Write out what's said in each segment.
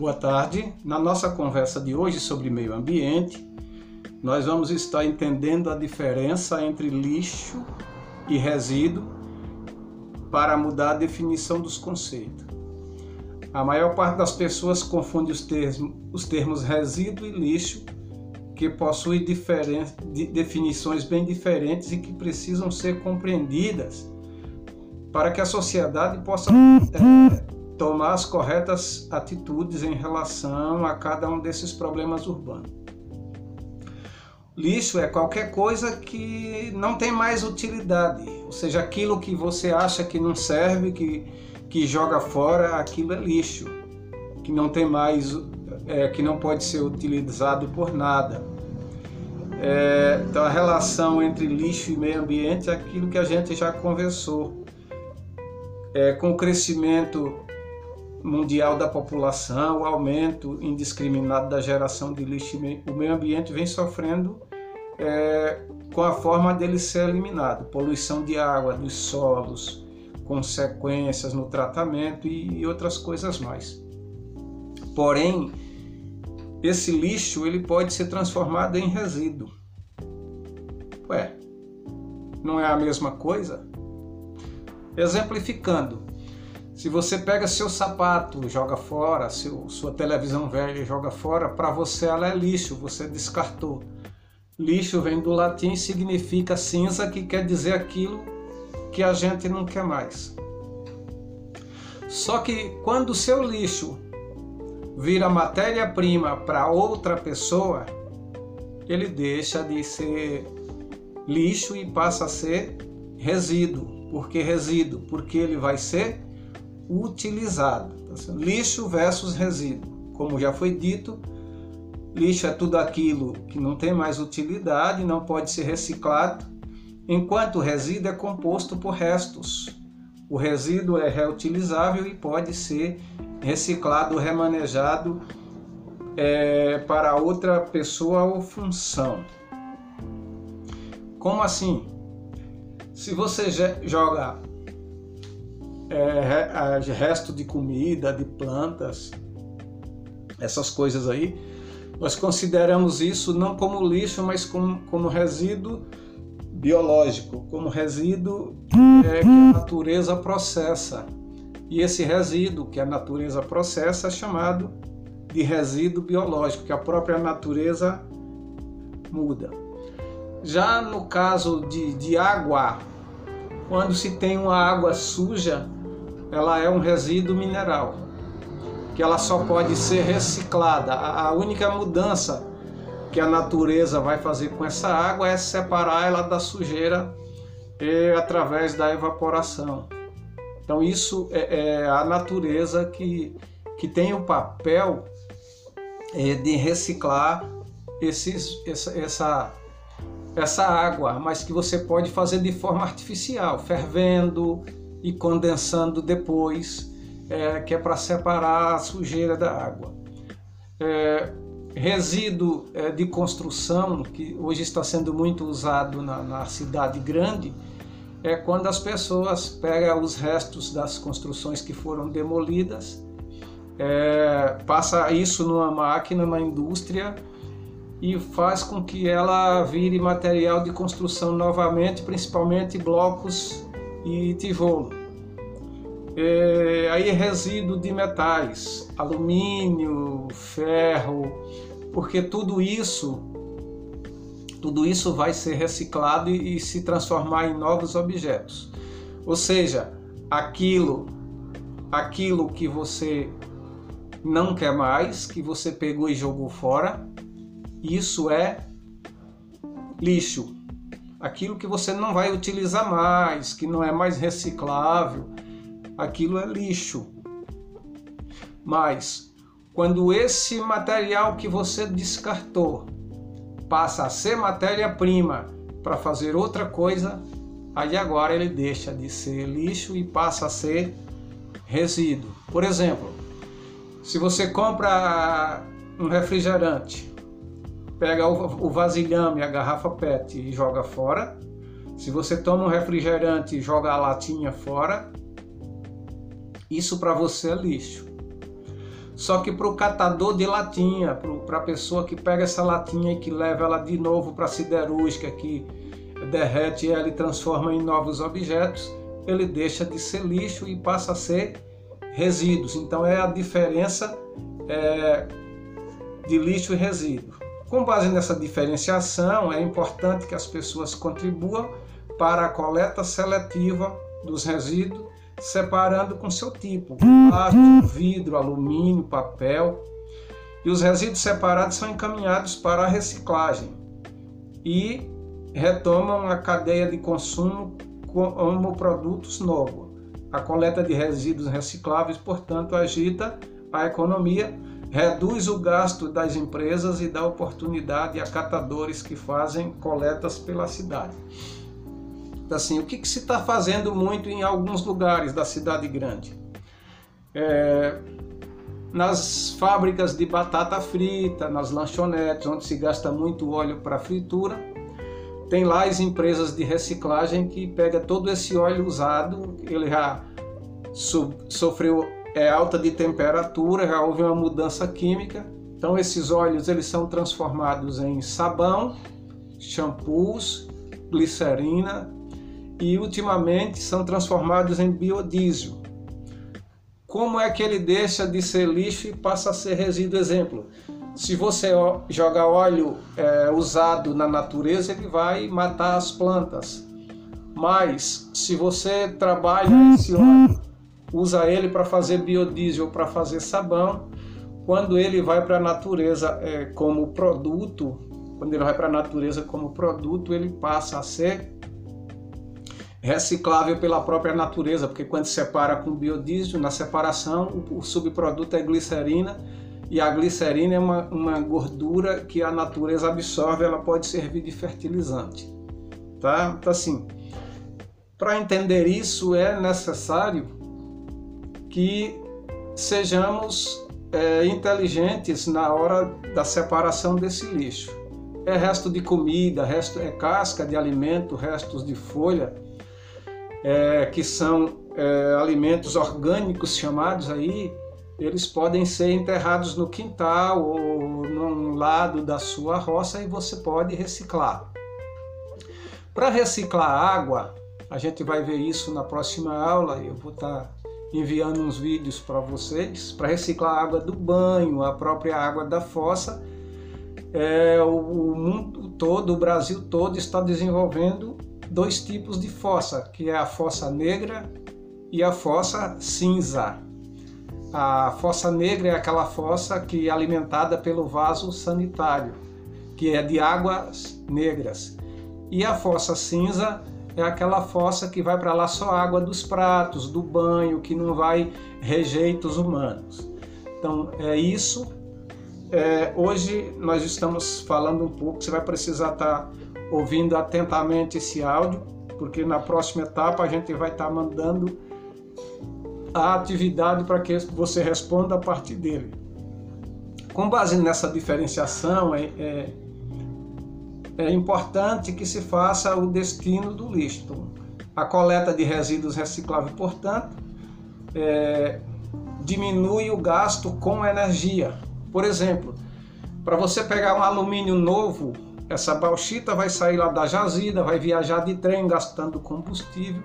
Boa tarde. Na nossa conversa de hoje sobre meio ambiente, nós vamos estar entendendo a diferença entre lixo e resíduo para mudar a definição dos conceitos. A maior parte das pessoas confunde os termos, os termos resíduo e lixo, que possuem definições bem diferentes e que precisam ser compreendidas para que a sociedade possa é, tomar as corretas atitudes em relação a cada um desses problemas urbanos. Lixo é qualquer coisa que não tem mais utilidade, ou seja, aquilo que você acha que não serve, que, que joga fora, aquilo é lixo, que não tem mais, é, que não pode ser utilizado por nada. É, então a relação entre lixo e meio ambiente é aquilo que a gente já conversou. É, com o crescimento mundial da população, o aumento indiscriminado da geração de lixo, o meio ambiente vem sofrendo é, com a forma dele ser eliminado. Poluição de água, dos solos, consequências no tratamento e, e outras coisas mais. Porém, esse lixo ele pode ser transformado em resíduo. Ué, não é a mesma coisa? Exemplificando, se você pega seu sapato, joga fora, seu, sua televisão velha joga fora, para você ela é lixo, você descartou. Lixo vem do latim significa cinza, que quer dizer aquilo que a gente não quer mais. Só que quando o seu lixo vira matéria-prima para outra pessoa, ele deixa de ser lixo e passa a ser resíduo. Por que resíduo? Porque ele vai ser utilizado. Tá lixo versus resíduo. Como já foi dito, lixo é tudo aquilo que não tem mais utilidade, não pode ser reciclado, enquanto o resíduo é composto por restos. O resíduo é reutilizável e pode ser reciclado, remanejado é, para outra pessoa ou função. Como assim? Se você joga é, resto de comida, de plantas, essas coisas aí, nós consideramos isso não como lixo, mas como, como resíduo biológico, como resíduo é, que a natureza processa. E esse resíduo que a natureza processa é chamado de resíduo biológico, que a própria natureza muda. Já no caso de, de água, quando se tem uma água suja, ela é um resíduo mineral, que ela só pode ser reciclada. A única mudança que a natureza vai fazer com essa água é separar ela da sujeira é, através da evaporação. Então isso é, é, a natureza que, que tem o papel é, de reciclar esses, essa, essa, essa água, mas que você pode fazer de forma artificial, fervendo, e condensando depois, é, que é para separar a sujeira da água. É, resíduo é, de construção, que hoje está sendo muito usado na, na cidade grande, é quando as pessoas pegam os restos das construções que foram demolidas, é, passa isso numa máquina, numa indústria e faz com que ela vire material de construção novamente, principalmente blocos e tijolo. É, aí resíduo de metais, alumínio, ferro, porque tudo isso tudo isso vai ser reciclado e, e se transformar em novos objetos. Ou seja, aquilo aquilo que você não quer mais, que você pegou e jogou fora, isso é lixo aquilo que você não vai utilizar mais, que não é mais reciclável, aquilo é lixo. Mas quando esse material que você descartou passa a ser matéria-prima para fazer outra coisa, aí agora ele deixa de ser lixo e passa a ser resíduo. Por exemplo, se você compra um refrigerante pega o vasilhame, a garrafa PET e joga fora. Se você toma um refrigerante e joga a latinha fora, isso para você é lixo. Só que para o catador de latinha, para a pessoa que pega essa latinha e que leva ela de novo para a siderúrgica, que derrete ela e transforma em novos objetos, ele deixa de ser lixo e passa a ser resíduos. Então é a diferença é, de lixo e resíduo. Com base nessa diferenciação, é importante que as pessoas contribuam para a coleta seletiva dos resíduos, separando com seu tipo: plástico, vidro, alumínio, papel. E os resíduos separados são encaminhados para a reciclagem e retomam a cadeia de consumo como produtos novos. A coleta de resíduos recicláveis, portanto, agita a economia, reduz o gasto das empresas e dá oportunidade a catadores que fazem coletas pela cidade. Então, assim, o que, que se está fazendo muito em alguns lugares da cidade grande? É, nas fábricas de batata frita, nas lanchonetes, onde se gasta muito óleo para fritura, tem lá as empresas de reciclagem que pega todo esse óleo usado, ele já so, sofreu é, alta de temperatura, já houve uma mudança química. Então esses óleos eles são transformados em sabão, shampoos, glicerina e ultimamente são transformados em biodiesel. Como é que ele deixa de ser lixo e passa a ser resíduo? Exemplo, se você joga óleo é, usado na natureza, ele vai matar as plantas. Mas se você trabalha esse óleo, usa ele para fazer biodiesel, para fazer sabão, quando ele vai para a natureza é, como produto, quando ele vai para a natureza como produto, ele passa a ser reciclável pela própria natureza, porque quando separa com biodiesel, na separação o, subproduto é glicerina e a glicerina é uma, uma gordura que a natureza absorve, ela pode servir de fertilizante. Tá? Então, assim, para entender isso é necessário que sejamos é, inteligentes na hora da separação desse lixo. É resto de comida, resto é casca de alimento, restos de folha, é, que são é, alimentos orgânicos chamados aí, eles podem ser enterrados no quintal ou num lado da sua roça e você pode reciclar. Para reciclar água, a gente vai ver isso na próxima aula, eu vou estar tá enviando uns vídeos para vocês. Para reciclar a água do banho, a própria água da fossa, é, o, o mundo todo, o Brasil todo está desenvolvendo dois tipos de fossa, que é a fossa negra e a fossa cinza. A fossa negra é aquela fossa que é alimentada pelo vaso sanitário, que é de águas negras. E a fossa cinza é aquela fossa que vai para lá só água dos pratos, do banho, que não vai rejeitos humanos. Então é isso. É, hoje nós estamos falando um pouco, você vai precisar estar tá ouvindo atentamente esse áudio, porque na próxima etapa a gente vai estar tá mandando a atividade para que você responda a partir dele. Com base nessa diferenciação, é, é, é importante que se faça o destino do lixo. A coleta de resíduos recicláveis, portanto, é, diminui o gasto com energia. Por exemplo, para você pegar um alumínio novo, essa bauxita vai sair lá da jazida, vai viajar de trem gastando combustível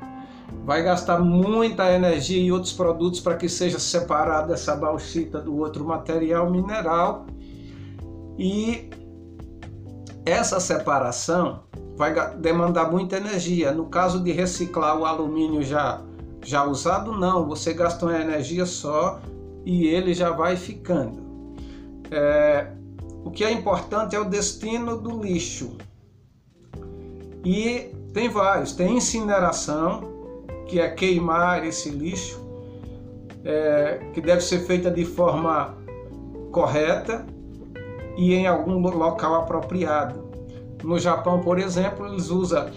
vai gastar muita energia e outros produtos para que seja separada essa bauxita do outro material mineral. E essa separação vai demandar muita energia. No caso de reciclar o alumínio já, já usado, não, você gasta uma energia só e ele já vai ficando. É, o que é importante é o destino do lixo. E tem vários, tem incineração, que é queimar esse lixo, é, que deve ser feita de forma correta e em algum local apropriado. No Japão, por exemplo, eles usam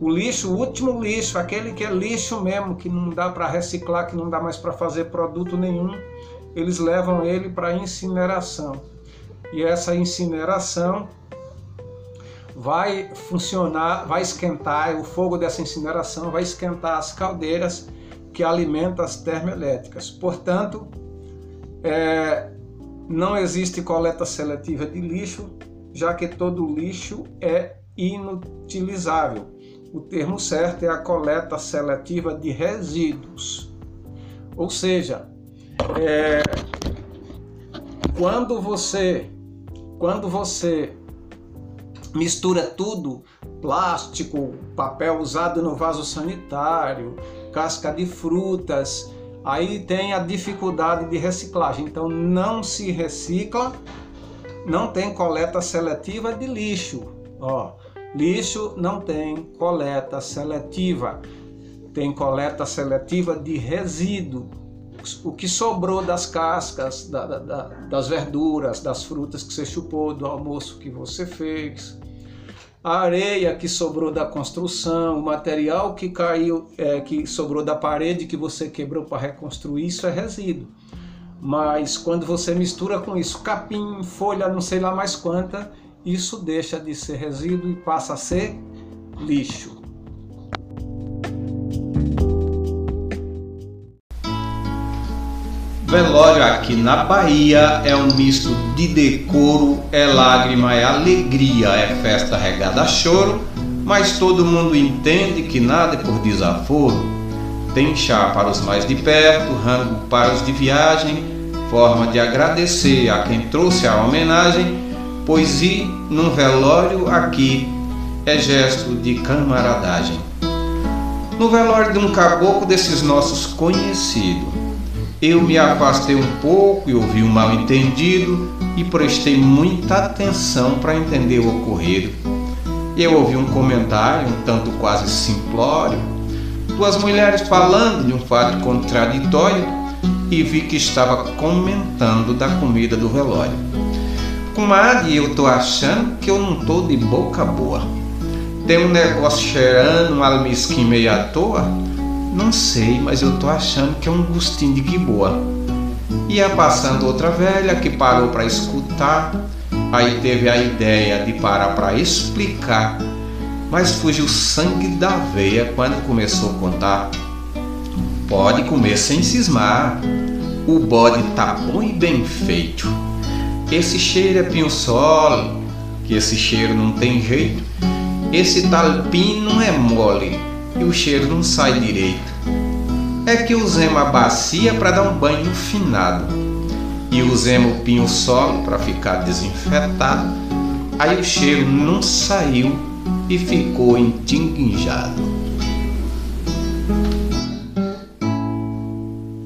o lixo, o último lixo, aquele que é lixo mesmo, que não dá para reciclar, que não dá mais para fazer produto nenhum, eles levam ele para incineração. E essa incineração vai funcionar, vai esquentar, o fogo dessa incineração vai esquentar as caldeiras que alimentam as termoelétricas. Portanto, é, não existe coleta seletiva de lixo, já que todo lixo é inutilizável. O termo certo é a coleta seletiva de resíduos. Ou seja, é, quando você quando você mistura tudo, plástico, papel usado no vaso sanitário, casca de frutas, aí tem a dificuldade de reciclagem. Então não se recicla, não tem coleta seletiva de lixo. Ó, lixo não tem coleta seletiva. Tem coleta seletiva de resíduo o que sobrou das cascas, da, da, das verduras, das frutas que você chupou, do almoço que você fez, a areia que sobrou da construção, o material que caiu, é, que sobrou da parede que você quebrou para reconstruir, isso é resíduo. Mas quando você mistura com isso capim, folha, não sei lá mais quanta, isso deixa de ser resíduo e passa a ser lixo. Velório aqui na Bahia é um misto de decoro, é lágrima, é alegria, é festa regada a choro, mas todo mundo entende que nada é por desaforo. Tem chá para os mais de perto, rango para os de viagem, forma de agradecer a quem trouxe a homenagem, pois ir num velório aqui é gesto de camaradagem. No velório de um caboclo desses nossos conhecidos, eu me afastei um pouco e ouvi um mal entendido e prestei muita atenção para entender o ocorrido. Eu ouvi um comentário, um tanto quase simplório, duas mulheres falando de um fato contraditório e vi que estava comentando da comida do velório. Comadre, eu tô achando que eu não tô de boca boa. Tem um negócio cheirando um almisquim meio à toa não sei, mas eu tô achando que é um gostinho de que boa. Ia passando outra velha que parou para escutar, aí teve a ideia de parar para explicar, mas fugiu sangue da veia quando começou a contar. Pode comer sem cismar, o bode tá bom e bem feito. Esse cheiro é pinho-sole, que esse cheiro não tem jeito. Esse talpim não é mole, e o cheiro não sai direito. É que usemos a bacia para dar um banho finado e usemos o pinho solo para ficar desinfetado. Aí o cheiro não saiu e ficou entinguinjado.